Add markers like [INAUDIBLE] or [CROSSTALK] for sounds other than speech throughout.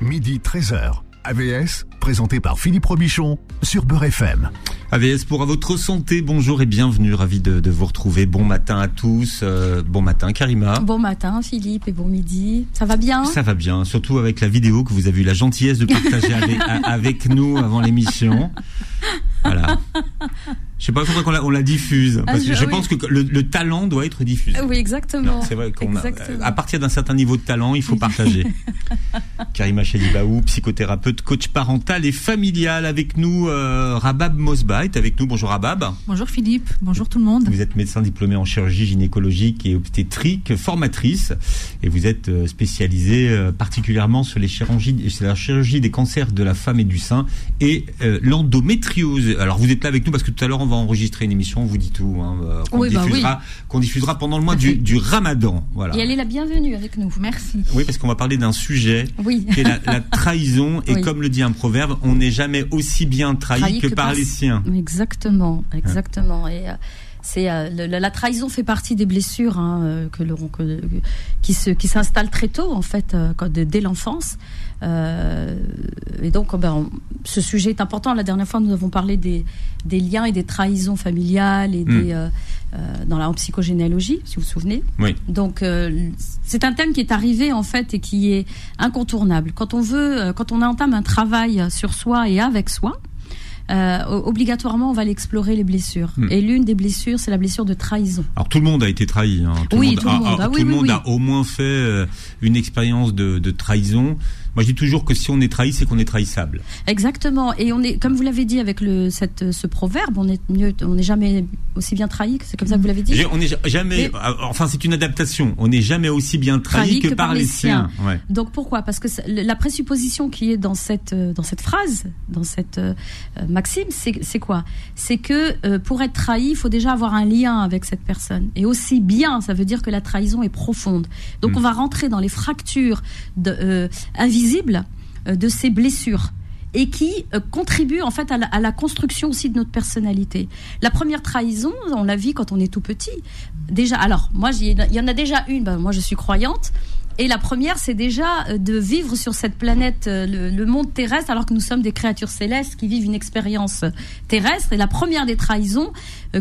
midi 13h. AVS, présenté par Philippe Robichon sur Beurre FM. AVS pour à votre santé, bonjour et bienvenue, ravi de, de vous retrouver. Bon matin à tous, euh, bon matin Karima. Bon matin Philippe et bon midi. Ça va bien? Ça va bien, surtout avec la vidéo que vous avez eu la gentillesse de partager [LAUGHS] avec, avec nous avant l'émission. Voilà. Je sais pas pourquoi on la, on la diffuse, parce Ah, je- je oui. pense que le, le talent doit être diffusé. Oui, exactement. C'est vrai qu'on à partir d'un certain niveau de talent, il faut partager. [LAUGHS] Karima Chalibaou, psychothérapeute, coach parental et familial avec nous, euh, Rabab Mosba est avec nous. Bonjour Rabab. Bonjour Philippe, bonjour tout le monde. Vous êtes médecin diplômé en chirurgie gynécologique et obstétrique, formatrice, et vous êtes euh, spécialisée euh, particulièrement sur les chirurgies, sur la chirurgie des cancers de la femme et du sein et euh, l'endométriose. Alors vous êtes là avec nous parce que tout à l'heure on va enregistrer une émission, on vous dit tout, hein, euh, qu'on Oui, bah oui. diffusera, qu'on diffusera pendant le mois du, Ramadan. Voilà. Et elle est la bienvenue avec nous. Merci. Oui, parce qu'on va parler d'un sujet Oui. qui est la, la trahison. Et comme le dit un proverbe, on n'est jamais aussi bien trahi, Trahi que, que par par- les siens. Exactement, exactement. Et euh, c'est euh, le- la, la trahison fait partie des blessures hein, que que- qui se qui s'installent très tôt en fait, euh, dès l'enfance. Euh, et donc, ben, on- ce sujet est important. La dernière fois, nous avons parlé des, des liens et des trahisons familiales et Mm. des, euh, euh, dans la en psychogénéalogie, si vous vous souvenez. Oui. Donc, euh, c'est un thème qui est arrivé en fait et qui est incontournable. Quand on veut, quand on entame un travail sur soi et avec soi, euh, obligatoirement, on va l'explorer les blessures. Hmm. Et l'une des blessures, c'est la blessure de trahison. Alors tout le monde a été trahi. hein. Tout Oui, le monde, tout le monde. a, Ah tout oui, le monde a au moins fait une expérience de, de trahison. Moi, je dis toujours que si on est trahi, c'est qu'on est trahissable. Exactement. Et on est, comme vous l'avez dit avec le, cette, ce proverbe, on est mieux, on n'est jamais aussi bien trahi. que C'est comme ça que vous l'avez dit. On n'est jamais. Mais- euh, Enfin, c'est une adaptation. On n'est jamais aussi bien trahi, que, par les siens. Ouais. Donc pourquoi? Parce que la présupposition qui est dans cette euh, dans cette phrase, dans cette euh, maxime, c'est quoi? C'est que euh, pour être trahi, il faut déjà avoir un lien avec cette personne. Et aussi bien, ça veut dire que la trahison est profonde. Donc Mm. on va rentrer dans les fractures de, euh, invisibles euh, de ces blessures et qui euh, contribuent en fait à la, construction aussi de notre personnalité. La première trahison, on la vit quand on est tout petit. Déjà, alors moi, il y en a déjà une. Ben, moi, je suis croyante. Et la première, c'est déjà euh, de vivre sur cette planète, euh, le, le monde terrestre, alors que nous sommes des créatures célestes qui vivent une expérience euh, terrestre. Et la première des trahisons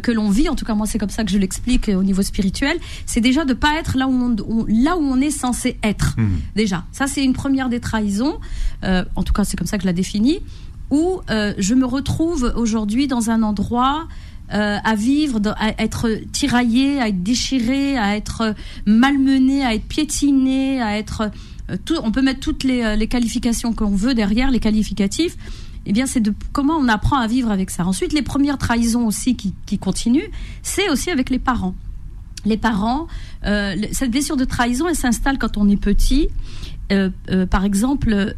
que l'on vit, en tout cas moi c'est comme ça que je l'explique au niveau spirituel, c'est déjà de pas être là où on, on- là où on est censé être. Mhm. Déjà, ça c'est une première des trahisons. Euh, en tout cas, c'est comme ça que je la définis. Où euh, je me retrouve aujourd'hui dans un endroit euh, à vivre, à être tiraillé, à être déchiré, à être malmené, à être piétiné, à être euh, on peut mettre toutes les, euh, les qualifications qu'on veut derrière, les qualificatifs. Eh bien, c'est de comment on apprend à vivre avec ça. Ensuite, les premières trahisons aussi qui, qui continuent, c'est aussi avec les parents. Les parents, cette blessure de trahison, elle s'installe quand on est petit. Par exemple,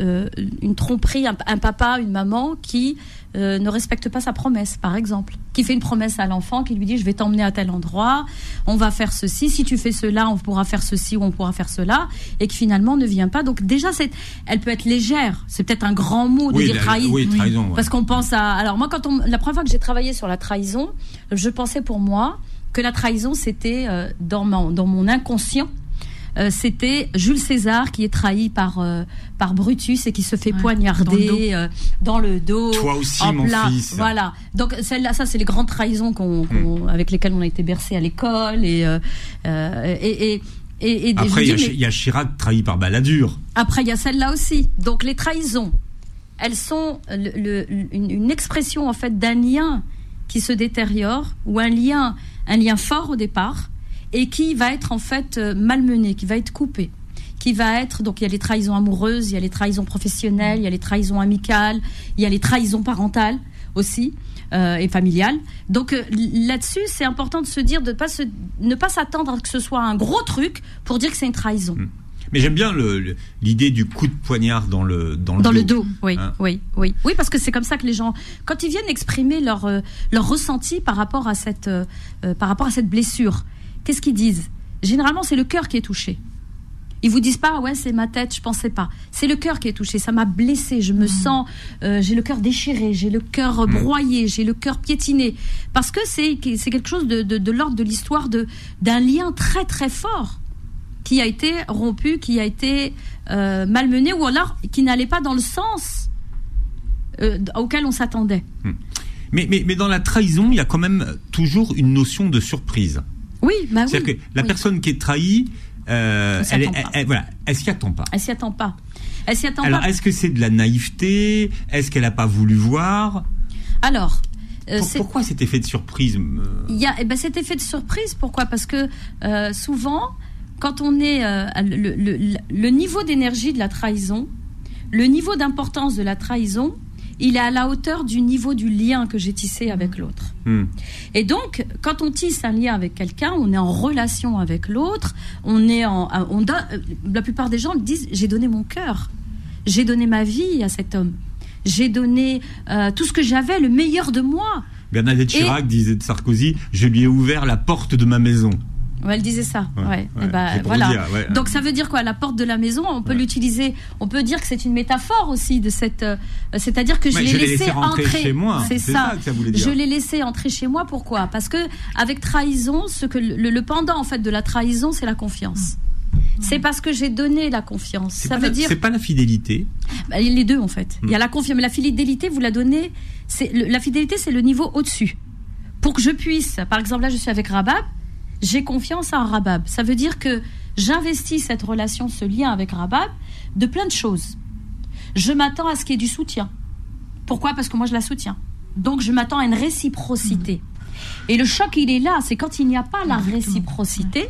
une tromperie, un papa, une maman qui euh, ne respecte pas sa promesse, par exemple, qui fait une promesse à l'enfant, qui lui dit je vais t'emmener à tel endroit, on va faire ceci, si tu fais cela, on pourra faire ceci ou on pourra faire cela, et qui finalement ne vient pas. Donc déjà, c'est, elle peut être légère. C'est peut-être un grand mot de Oui, dire la- oui, trahison. ouais. Parce qu'on pense à. Alors, moi, quand on. La première fois que j'ai travaillé sur la trahison, je pensais pour moi que la trahison, c'était euh, dans, dans mon inconscient. Euh, c'était Jules César qui est trahi par, euh, par Brutus et qui se fait Ouais, poignarder euh, dans le dos. Toi aussi, en mon fils. Voilà. Donc celle-là, ça, c'est les grandes trahisons qu'on, qu'on- avec lesquelles on a été bercé à l'école et et, et, et, et Après, il y, a y Chirac trahi par Balladur. après, il y a celle-là aussi. Donc, les trahisons, elles sont le- le- une, une expression en fait d'un lien qui se détériore ou un lien, un lien fort au départ et qui va être en fait euh, malmené, qui va être coupé, qui va être donc il y a les trahisons amoureuses, il y a les trahisons professionnelles, il y a les trahisons amicales, il y a les trahisons parentales aussi. euh, et familiales. Donc euh, là-dessus, c'est important de se dire de pas se, ne pas s'attendre à ce que ce soit un gros truc pour dire que c'est une trahison. Mais j'aime bien l'idée du coup de poignard dans le dans le Dans dos. le dos, oui, Hein. oui, oui, oui, parce que c'est comme ça que les gens, quand ils viennent exprimer leur leur ressenti par rapport à cette euh, par rapport à cette blessure, qu'est-ce qu'ils disent? Généralement, c'est le cœur qui est touché. Ils vous disent pas, ouais, c'est ma tête, je pensais pas. C'est le cœur qui est touché. Ça m'a blessé. Je me sens, euh, j'ai le cœur déchiré, j'ai le cœur euh, broyé, j'ai le cœur piétiné. Parce que c'est quelque chose de, l'ordre de l'histoire de d'un lien très très fort qui a été rompu, qui a été euh, malmené, ou alors qui n'allait pas dans le sens euh, auquel on s'attendait. Mais, mais, mais dans la trahison, il y a quand même toujours une notion de surprise. Oui, bah oui. C'est-à-dire que la oui. personne qui est trahie, euh, Elle s'y elle, est- attend pas. elle- voilà, elle s'y attend pas. Elle s'y attend pas. Elle s'y attend Alors, pas. est-ce que c'est de la naïveté? Est-ce qu'elle n'a pas voulu voir? Alors, euh, Pourquoi cet effet de surprise euh, Il y a eh ben, cet effet de surprise. Pourquoi? Parce que euh, souvent, quand on est euh, le niveau d'énergie de la trahison, le niveau d'importance de la trahison, il est à la hauteur du niveau du lien que j'ai tissé avec l'autre. hmm. Et donc, quand on tisse un lien avec quelqu'un, on est en relation avec l'autre, on est en, on donne, euh, la plupart des gens disent j'ai donné mon cœur, j'ai donné ma vie à cet homme, j'ai donné euh, tout ce que j'avais, le meilleur de moi. Bernadette Et- Chirac disait de Sarkozy Je lui ai ouvert la porte de ma maison. Ouais, elle disait ça. Ouais, Ouais. ouais, Eh ben, voilà. dire. Donc ça veut dire quoi? La porte de la maison, on peut l'utiliser. On peut dire que c'est une métaphore aussi de cette. euh, C'est-à-dire que je l'ai laissé, entrer. chez moi. C'est ça. ça que ça voulait dire. Je l'ai laissé entrer chez moi. Pourquoi? Parce que avec trahison, ce que le, le pendant en fait de la trahison, c'est la confiance. C'est parce que j'ai donné la confiance. Ça pas veut la- dire C'est pas la fidélité. bah, les deux en fait. Hmm. Il y a la confiance, mais la fidélité, vous la donnez. C'est la fidélité, c'est le niveau au-dessus. Pour que je puisse, par exemple, là, je suis avec Rabab, j'ai confiance en Rabab. Ça veut dire que j'investis cette relation, ce lien avec Rabab, de plein de choses. Je m'attends à ce qu'il y ait du soutien. Pourquoi? Parce que moi, je la soutiens. Donc, je m'attends à une réciprocité. Et le choc, il est là. C'est quand il n'y a pas la Exactement. réciprocité,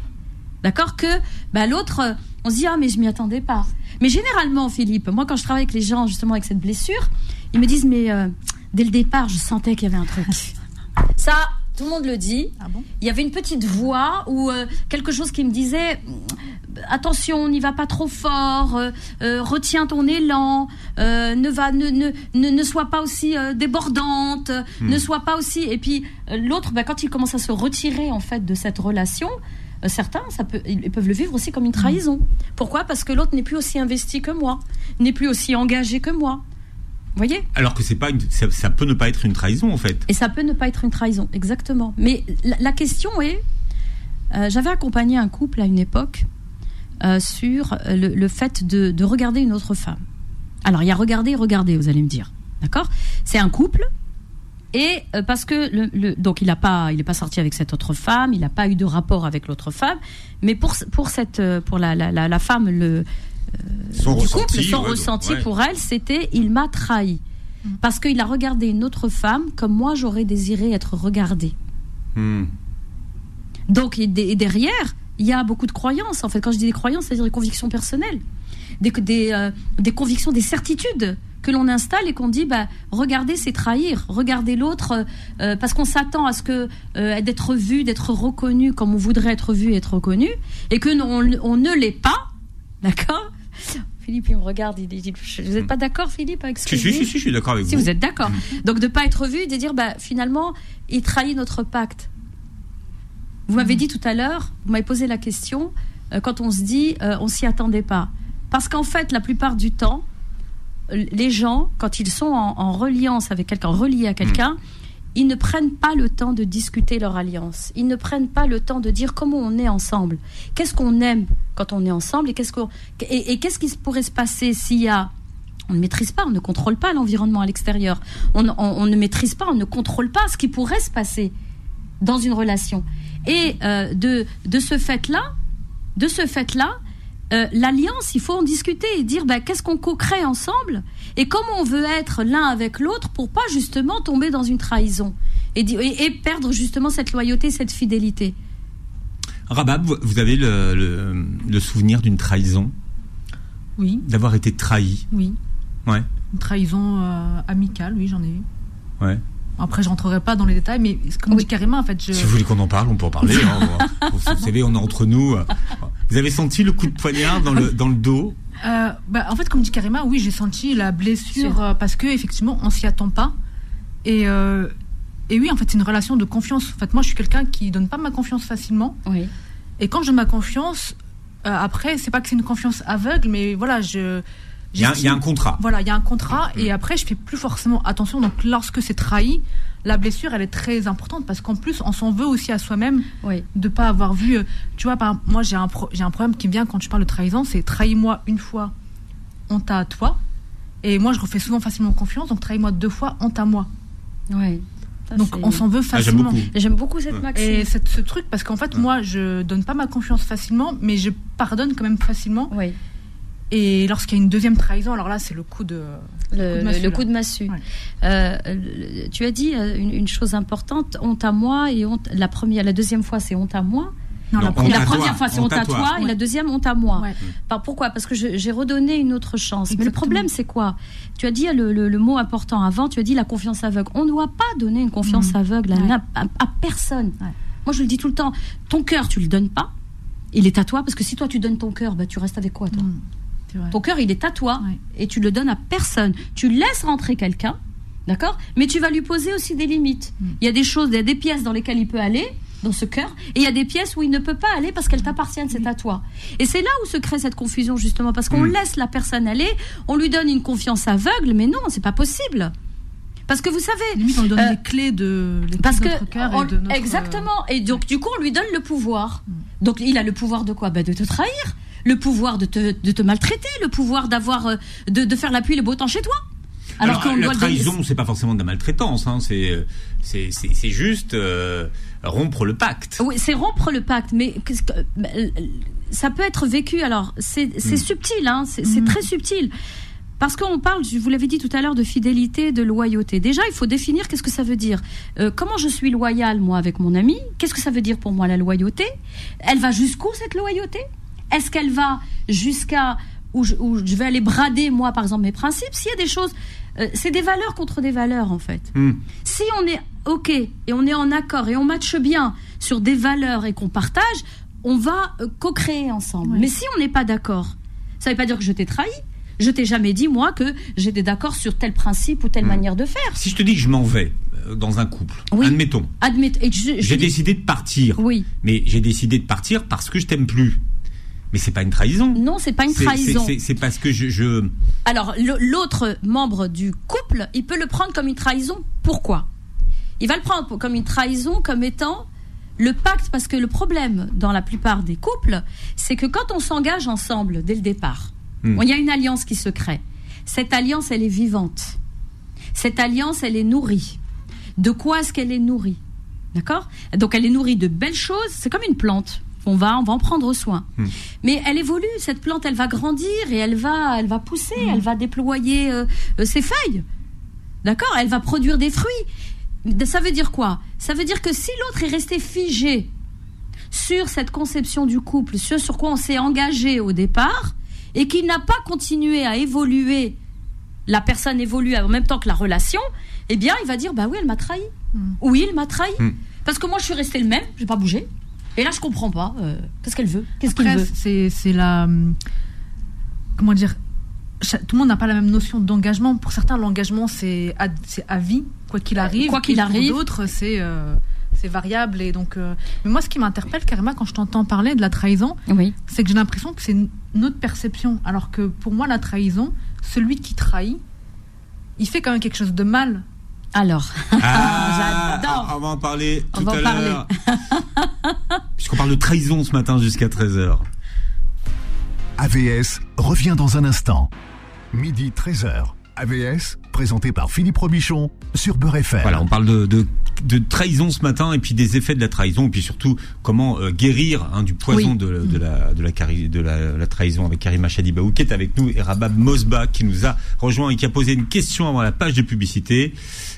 d'accord, que bah, l'autre, euh, on se dit ah mais je m'y attendais pas. Mais généralement, Philippe, moi quand je travaille avec les gens justement avec cette blessure, ils me disent mais euh, dès le départ, je sentais qu'il y avait un truc. [LAUGHS] Ça, tout le monde le dit. Ah bon? Il y avait une petite voix ou euh, quelque chose qui me disait mm, attention, n'y va pas trop fort, euh, euh, retiens ton élan, euh, ne va ne ne ne, ne sois pas aussi euh, débordante, euh, ne sois pas aussi et puis euh, l'autre bah, quand il commence à se retirer en fait de cette relation euh, Certains, ça peut, ils peuvent le vivre aussi comme une trahison. Pourquoi? Parce que l'autre n'est plus aussi investi que moi, n'est plus aussi engagé que moi. Vous voyez Alors que c'est pas une- ça, ça peut ne pas être une trahison en fait. et ça peut ne pas être une trahison, exactement. Mais la, la question est, euh, j'avais accompagné un couple à une époque euh, sur le, le fait de, de regarder une autre femme. Alors il y a regarder regarder, vous allez me dire, d'accord? C'est un couple. Et euh, parce que le, le- donc il n'a pas il est pas sorti avec cette autre femme, il n'a pas eu de rapport avec l'autre femme, mais pour pour cette pour la la, la, la femme le Son du ressenti. couple, son ouais, ressenti ouais. pour elle, c'était il m'a trahi. Parce qu'il a regardé une autre femme comme moi j'aurais désiré être regardée. Hmm. Donc et de- et derrière, il y a beaucoup de croyances. En fait, quand je dis des croyances, c'est-à-dire des convictions personnelles, des, des, euh, des convictions, des certitudes que l'on installe et qu'on dit, bah, regarder, c'est trahir. Regarder l'autre, euh, euh, parce qu'on s'attend à ce que euh, d'être vu, d'être reconnu comme on voudrait être vu et être reconnu, et que on ne l'est pas, d'accord? [GASPS] Philippe, il me regarde, il dit, vous n'êtes pas d'accord, Philippe, avec ce que Si, je si, dis si, si, je suis d'accord avec si vous. vous êtes d'accord. Donc de pas être vu et de dire bah finalement il trahit notre pacte. Vous m'avez dit tout à l'heure, vous m'avez posé la question euh, quand on se dit euh, on s'y attendait pas. Parce qu'en fait la plupart du temps les gens quand ils sont en, en reliance avec quelqu'un, reliés à quelqu'un, ils ne prennent pas le temps de discuter leur alliance. Ils ne prennent pas le temps de dire comment on est ensemble. Qu'est-ce qu'on aime quand on est ensemble et qu'est-ce qu'on et, qu'est-ce qui pourrait se passer s'il y a on ne maîtrise pas, on ne contrôle pas l'environnement à l'extérieur. On, ne maîtrise pas, on ne contrôle pas ce qui pourrait se passer dans une relation. Et euh, de, de ce fait-là, de ce fait-là, euh, l'alliance, il faut en discuter et dire bah, qu'est-ce qu'on co-crée ensemble et comment on veut être l'un avec l'autre pour pas justement tomber dans une trahison et, di- et- et perdre justement cette loyauté, cette fidélité. Rabab, vous- avez le, le- le souvenir d'une trahison, Oui, d'avoir été trahi? oui. Ouais, Une trahison euh, amicale, oui, j'en ai eu. ouais. Après, je rentrerai pas dans les détails, mais comme Oui. dit carrément, en fait, je. Si vous voulez qu'on en parle, on peut en parler. [LAUGHS] hein. vous savez, on est entre nous. Vous avez senti le coup de poignard dans le, dans le dos? Euh, bah, en fait, comme dit Karima, oui, j'ai senti la blessure euh, parce que effectivement, on s'y attend pas. Et, euh, et oui, en fait, c'est une relation de confiance. En fait, moi, je suis quelqu'un qui donne pas ma confiance facilement. Oui. Et quand je donne ma confiance, après, c'est pas que c'est une confiance aveugle, mais voilà, je, Il y, a, il y a un contrat. Voilà, il y a un contrat et après je fais plus forcément attention. Donc lorsque c'est trahi, la blessure elle est très importante parce qu'en plus on s'en veut aussi à soi-même Oui. de pas avoir vu. euh, Tu vois, par, moi j'ai un pro- j'ai un problème qui me vient quand tu parles de trahison, c'est trahis-moi une fois, honte à toi. Et moi je refais souvent facilement confiance, donc trahis-moi deux fois, honte à moi. Oui. Ça, donc c'est- on s'en veut Ah, j'aime facilement. beaucoup. J'aime beaucoup cette Ouais. maxime. Et cette- ce truc, parce qu'en fait, moi, je donne pas ma confiance facilement, mais je pardonne quand même facilement. Oui. Et lorsqu'il y a une deuxième trahison, alors là, c'est le coup de. Le, coup de massue, le coup de massue. Ouais. Euh, tu as dit euh, une, une chose importante, honte à moi et honte. La première, la deuxième fois c'est honte à moi. Non, Non, la première. toi, fois c'est honte à toi, et Ouais. la deuxième honte à moi. Ouais. Par- pourquoi? Parce que j'ai redonné une autre chance. Mais le problème c'est quoi? Tu as dit le, le- le mot important avant. Tu as dit la confiance aveugle. On ne doit pas donner une confiance Mhm. aveugle à, Ouais. n'im- à- à personne. Ouais. Moi je le dis tout le temps. Ton cœur tu le donnes pas. Il est à toi parce que si toi tu donnes ton cœur, bah, tu restes avec quoi toi? Mm, vrai. Ton cœur, il est à toi Ouais. et tu le donnes à personne. Tu laisses rentrer quelqu'un, d'accord? Mais tu vas lui poser aussi des limites. Mm. Il y a des choses, il y a des pièces dans lesquelles il peut aller dans ce cœur et il y a des pièces où il ne peut pas aller parce qu'elles t'appartiennent, c'est à toi. Et c'est là où se crée cette confusion justement parce qu'on Mm. laisse la personne aller, on lui donne une confiance aveugle, mais non, c'est pas possible. Parce que vous savez, Limite, on lui donne Euh, les clés de, les parce clés que de notre cœur on- et de notre. exactement. Et donc du coup, on lui donne le pouvoir. Mm. Donc il a le pouvoir de quoi? Bah, de te trahir, le pouvoir de te, de te maltraiter, le pouvoir d'avoir euh, de, de faire la pluie le beau temps chez toi. Alors, Alors, la doit le trahison, c'est pas forcément de la maltraitance, hein, c'est euh, c'est c'est- juste euh, rompre le pacte. Oui, c'est rompre le pacte, mais ça peut être vécu. Alors, c'est c'est Mm. subtil, hein, c'est c'est Mm. très subtil. Parce qu'on parle, je vous l'avais dit tout à l'heure, de fidélité, de loyauté. Déjà, il faut définir qu'est-ce que ça veut dire. Euh, comment je suis loyal, moi, avec mon ami? Qu'est-ce que ça veut dire pour moi, la loyauté? Elle va jusqu'où, cette loyauté? Est-ce qu'elle va jusqu'à où je, où je vais aller brader, moi, par exemple, mes principes S'il y a des choses... euh, c'est des valeurs contre des valeurs, en fait. Hmm. Si on est OK et on est en accord et on matche bien sur des valeurs et qu'on partage, on va euh, co-créer ensemble. Mais si on n'est pas d'accord, ça ne veut pas dire que je t'ai trahi. Je t'ai jamais dit, moi, que j'étais d'accord sur tel principe ou telle Mm. manière de faire. Si je te dis que je m'en vais euh, dans un couple, Oui. admettons, j'ai dis- décidé de partir, Oui. mais j'ai décidé de partir parce que je t'aime plus. Mais c'est pas une trahison. Non, c'est pas une trahison. c'est- parce que je, je Alors, l'autre membre du couple, il peut le prendre comme une trahison. Pourquoi? Il va le prendre comme une trahison, comme étant le pacte, parce que le problème dans la plupart des couples, c'est que quand on s'engage ensemble dès le départ, Hmm. il y a une alliance qui se crée. Cette alliance, elle est vivante. Cette alliance, elle est nourrie. De quoi est-ce qu'elle est nourrie? D'accord? Donc, elle est nourrie de belles choses. C'est comme une plante. On va, on va en prendre soin. Hmm. Mais elle évolue, cette plante, elle va grandir et elle va, elle va pousser, elle va déployer euh, euh, ses feuilles. D'accord? Elle va produire des fruits. Ça veut dire quoi? Ça veut dire que si l'autre est resté figé sur cette conception du couple, ce sur quoi on s'est engagé au départ, et qu'il n'a pas continué à évoluer, la personne évolue en même temps que la relation, eh bien, il va dire, bah oui, elle m'a trahi. Mm. Oui, il m'a trahi. Mm. Parce que moi, je suis resté le même, j'ai pas bougé. Et là, je comprends pas. euh, Qu'est-ce qu'elle veut? Qu'est-ce qu'il veut? c'est la. hum, Comment dire Tout le monde n'a pas la même notion d'engagement. Pour certains, l'engagement, c'est à, à vie, quoi qu'il arrive. Quoi qu'il arrive. Pour d'autres, c'est. euh, variable et donc euh, mais moi ce qui m'interpelle Karima quand je t'entends parler de la trahison Oui. c'est que j'ai l'impression que c'est autre perception alors que pour moi la trahison celui qui trahit il fait quand même quelque chose de mal Alors, Ah, [LAUGHS] j'adore. On va en parler On tout va en à parler. l'heure. [LAUGHS] Puisqu'on parle de trahison ce matin jusqu'à 13h. AVS revient dans un instant. Midi 13h. AVS, présenté par Philippe Robichon sur Beurre FM. Voilà, on parle de, de, de trahison ce matin et puis des effets de la trahison et puis surtout comment euh, guérir hein, du poison Oui. de, de, la, de, la, cari- de la, la trahison avec Karima Chadibaou qui est avec nous et Rabab Mosba qui nous a rejoint et qui a posé une question avant la page de publicité.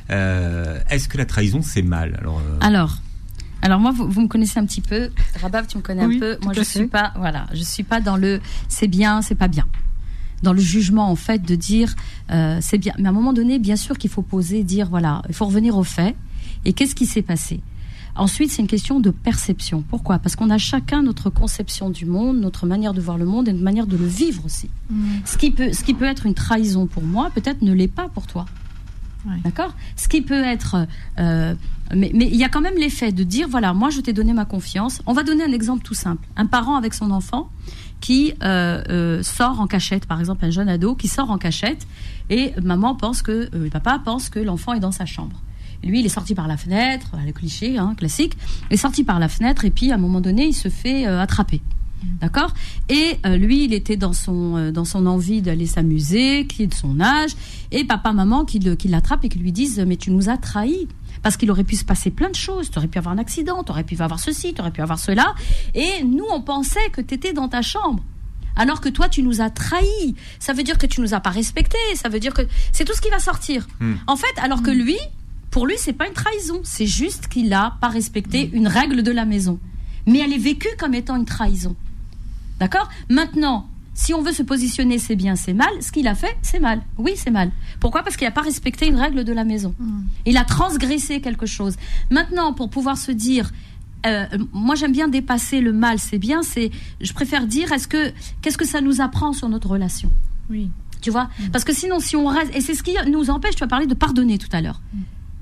Euh, Est-ce que la trahison c'est mal? Alors, euh, alors. Alors moi, vous, vous me connaissez un petit peu. Rabab, tu me connais Oui, un peu. Moi, je suis pas, voilà, je suis pas dans le c'est bien, c'est pas bien. Dans le jugement, en fait, de dire euh, c'est bien. Mais à un moment donné, bien sûr qu'il faut poser, dire voilà, il faut revenir aux faits. Et qu'est-ce qui s'est passé? Ensuite, c'est une question de perception. Pourquoi? Parce qu'on a chacun notre conception du monde, notre manière de voir le monde et notre manière de le vivre aussi. Ce qui peut, ce qui peut être une trahison pour moi, peut-être ne l'est pas pour toi. Ouais. D'accord? Ce qui peut être. euh, mais mais il y a quand même l'effet de dire voilà, moi je t'ai donné ma confiance. On va donner un exemple tout simple. Un parent avec son enfant qui euh, euh, sort en cachette, par exemple un jeune ado qui sort en cachette et maman pense que, euh, papa pense que l'enfant est dans sa chambre. Lui, il est sorti par la fenêtre, le cliché hein, classique, il est sorti par la fenêtre et puis à un moment donné, il se fait attraper. D'accord? Et lui, il était dans son, dans son envie d'aller s'amuser, qui est de son âge, et papa, maman qui, l'attrapent et qui lui disent Mais tu nous as trahis. Parce qu'il aurait pu se passer plein de choses. Tu aurais pu avoir un accident, tu aurais pu avoir ceci, tu aurais pu avoir cela. Et nous, on pensait que tu étais dans ta chambre. Alors que toi, tu nous as trahis. Ça veut dire que tu nous as pas respectés. Ça veut dire que c'est tout ce qui va sortir. En fait, alors que lui, pour lui, c'est pas une trahison. C'est juste qu'il a pas respecté une règle de la maison. Mais elle est vécue comme étant une trahison. D'accord? Maintenant, si on veut se positionner, c'est bien, c'est mal. Ce qu'il a fait, c'est mal. Oui, c'est mal. Pourquoi? Parce qu'il n'a pas respecté une règle de la maison. Il a transgressé quelque chose. Maintenant, pour pouvoir se dire, euh, moi j'aime bien dépasser le mal, c'est bien. C'est, je préfère dire, est-ce que, qu'est-ce que ça nous apprend sur notre relation? Oui. tu vois? Parce que sinon, si on reste. Et c'est ce qui nous empêche, tu as parlé de pardonner tout à l'heure.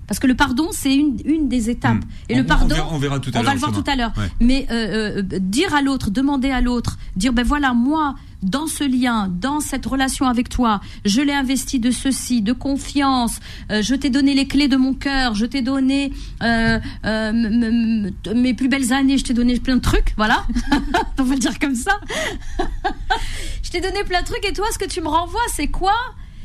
Parce que le pardon, c'est une, une des étapes. Mm. Et On- le on pardon. verra- on verra tout à on va le voir tout à l'heure. Ouais. Mais euh, euh, dire à l'autre, demander à l'autre, dire ben voilà, moi, dans ce lien, dans cette relation avec toi, je l'ai investi de ceci, de confiance, euh, je t'ai donné les clés de mon cœur, je t'ai donné euh, euh, mes plus belles années, je t'ai donné plein de trucs, voilà. [LAUGHS] on va le dire comme ça. [LAUGHS] je t'ai donné plein de trucs et toi, ce que tu me renvoies, c'est quoi?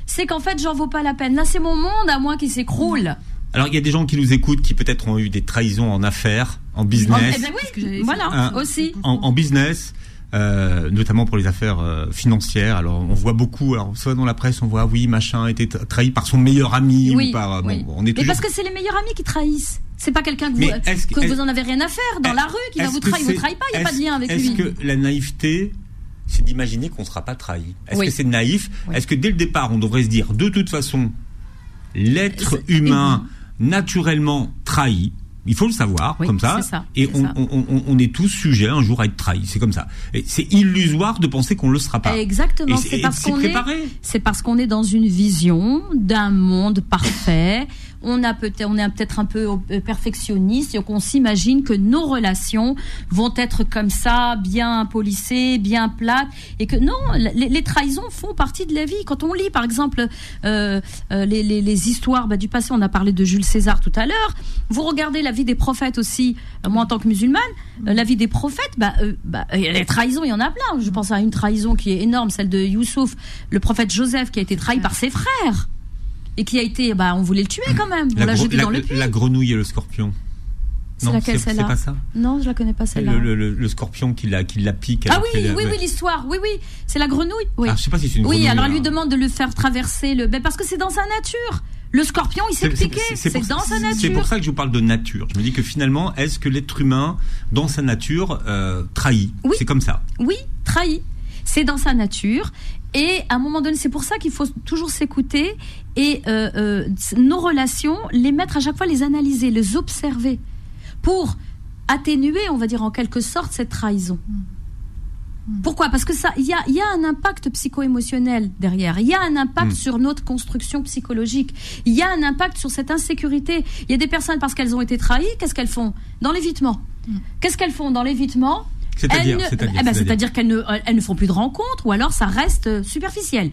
C'est qu'en fait, j'en vaux pas la peine. Là, c'est mon monde à moi qui s'écroule. Alors il y a des gens qui nous écoutent qui peut-être ont eu des trahisons en affaires, en business, Eh ben oui, voilà, Hein. aussi. en, en business. Euh, notamment pour les affaires euh, financières. Alors, on voit beaucoup, alors, soit dans la presse, on voit, oui, machin a été tra- trahi par son meilleur ami Oui, ou par. euh, bon, oui. on est Mais toujours. parce que c'est les meilleurs amis qui trahissent. C'est pas quelqu'un que, vous, est-ce que- que est-ce- vous en avez rien à faire dans la rue qui va Est-ce vous trahir. Vous trahit pas, il n'y a pas de est-ce- lien avec Est-ce lui. que la naïveté, c'est d'imaginer qu'on ne sera pas trahi Est-ce Oui. que c'est naïf. Est-ce que dès le départ, on devrait se dire, de toute façon, l'être humain naturellement trahi il faut le savoir, Oui, comme ça. et on, ça. on- on- on est tous sujets un jour à être trahis. C'est comme ça. C'est illusoire de penser qu'on ne le sera pas. Exactement, parce qu'on est, c'est parce qu'on est dans une vision d'un monde parfait. On a peut-être, on est peut-être un peu euh, perfectionniste et qu'on s'imagine que nos relations vont être comme ça, bien polissées, bien plates, et que non, les, les trahisons font partie de la vie. Quand on lit, par exemple, euh, euh, les, les- les histoires bah, du passé, on a parlé de Jules César tout à l'heure. Vous regardez la vie des prophètes aussi. moi, en tant que musulmane, la vie des prophètes, bah, bah, les trahisons, il y en a plein. Je pense à une trahison qui est énorme, celle de Youssouf, le prophète Joseph, qui a été trahi par ses frères et qui a été, bah, on voulait le tuer quand même. On La, jeté dans le puits. la grenouille et le scorpion. C'est laquelle, c'est c'est celle-là pas ça Non, je la connais pas celle-là. le, le- le- le scorpion qui la, qui la pique. Ah oui, oui, oui, l'histoire. Oui, oui, c'est la grenouille. Oui. Ah, je sais pas si c'est une Oui, grenouille, alors elle lui demande de le faire traverser le. Ben parce que c'est dans sa nature. Le scorpion, il s'est piqué. C'est dans sa C'est nature. pour ça que je vous parle de nature. Je me dis que finalement, est-ce que l'être humain, dans sa nature, euh, trahit? Oui. C'est comme ça. Oui, trahi. C'est dans sa nature. Et à un moment donné, c'est pour ça qu'il faut toujours s'écouter et euh, euh, nos relations, les mettre à chaque fois, les analyser, les observer, pour atténuer, on va dire en quelque sorte, cette trahison. Pourquoi? Parce que ça, il y a, il y a un impact psycho-émotionnel derrière. Il y a un impact Mm. sur notre construction psychologique. Il y a un impact sur cette insécurité. Il y a des personnes parce qu'elles ont été trahies, qu'est-ce qu'elles font? Dans l'évitement. Qu'est-ce qu'elles font dans l'évitement? C'est-à-dire, eh ben, qu'elles ne, elles ne font plus de rencontres ou alors ça reste euh, superficiel.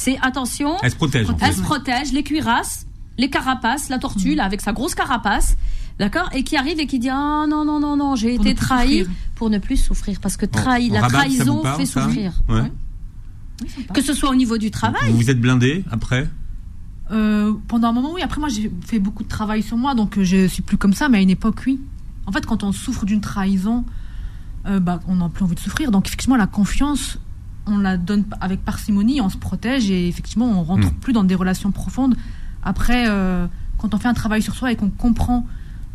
C'est attention, Elle se protège. en elle fait. se protège, les cuirasses, les carapaces, la tortue là avec sa grosse carapace, d'accord, et qui arrive et qui dit ah non non non non j'ai été trahi pour ne plus souffrir parce que trahi, Bon, la Rabat, trahison parle, fait ça souffrir, Ouais. Oui, que ce soit au niveau du travail. Vous vous êtes blindé après? Euh, pendant un moment, oui. Après, moi, j'ai fait beaucoup de travail sur moi, donc euh, je suis plus comme ça. Mais à une époque, oui. En fait, quand on souffre d'une trahison, euh, bah, on n'a plus envie de souffrir. Donc, effectivement, la confiance, on la donne avec parcimonie, on se protège et effectivement, on rentre Mm. plus dans des relations profondes. Après, euh, quand on fait un travail sur soi et qu'on comprend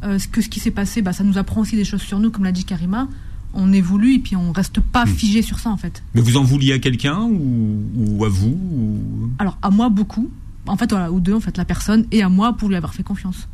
euh, ce que ce qui s'est passé, bah, ça nous apprend aussi des choses sur nous, comme l'a dit Karima. On évolue et puis on reste pas Mm. figé sur ça, en fait. Mais vous en vouliez à quelqu'un ou, ou à vous ou- Alors, à moi, beaucoup. En fait, voilà, ou deux, en fait, la personne et à moi pour lui avoir fait confiance.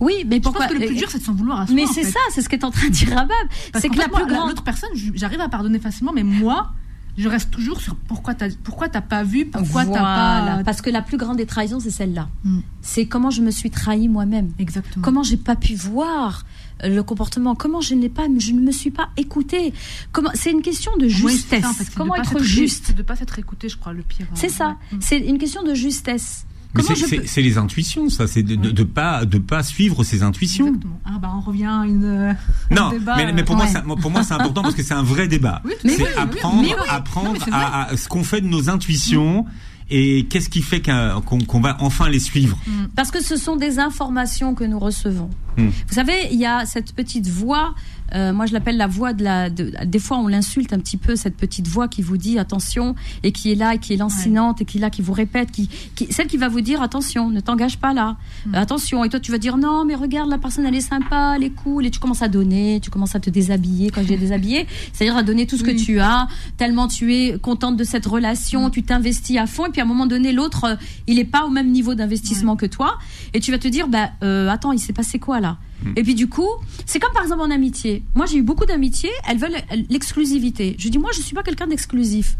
Oui, mais Je pourquoi pense que le plus dur, c'est de s'en vouloir à soi. Mais c'est ça, c'est ce qu'est en train de dire Rabab. C'est que la plus grande L'autre personne, j'arrive à pardonner facilement, mais moi, je reste toujours sur pourquoi t'as pourquoi t'as pas vu, pourquoi t'as Voilà. pas. Parce que la plus grande des trahisons, c'est celle-là. Mm. C'est comment je me suis trahi moi-même. Exactement. Comment j'ai pas pu voir euh, le comportement Comment je n'ai pas, je ne me suis pas écoutée Comment C'est une question de Oui, c'est justesse. ça, en fait, c'est de comment être juste? c'est de pas s'être écouté, je crois, le pire. C'est euh, ça. C'est une question de justesse. Mais c'est- peux- c'est les intuitions, ça. C'est de, de, Oui. de pas de pas suivre ses intuitions. Exactement. Ah bah on revient à une. euh, Non, un débat, mais, mais pour moi, ouais. moi, pour moi, c'est important parce que c'est un vrai débat. Oui, c'est oui, apprendre, apprendre Non, à, à ce qu'on fait de nos intuitions et qu'est-ce qui fait qu'un- qu'on va enfin les suivre. Parce que ce sont des informations que nous recevons. Hmm. Vous savez, il y a cette petite voix. euh, moi, je l'appelle la voix de la. de- des fois, on l'insulte un petit peu cette petite voix qui vous dit attention et qui est là et qui est lancinante et qui est là qui vous répète, qui, qui celle qui va vous dire attention, ne t'engage pas là. Euh, attention. Et toi, tu vas dire non, mais regarde la personne, elle est sympa, elle est cool. Et tu commences à donner, tu commences à te déshabiller quand j'ai déshabillé, [LAUGHS] c'est-à-dire à donner tout ce que tu as, tellement tu es contente de cette relation, tu t'investis à fond et puis à un moment donné, l'autre, euh, il est pas au même niveau d'investissement que toi et tu vas te dire bah euh, attends, il s'est passé quoi là Et puis du coup, c'est comme par exemple en amitié. Moi, j'ai eu beaucoup d'amitiés, elles veulent l'exclusivité. Je dis moi, je suis pas quelqu'un d'exclusif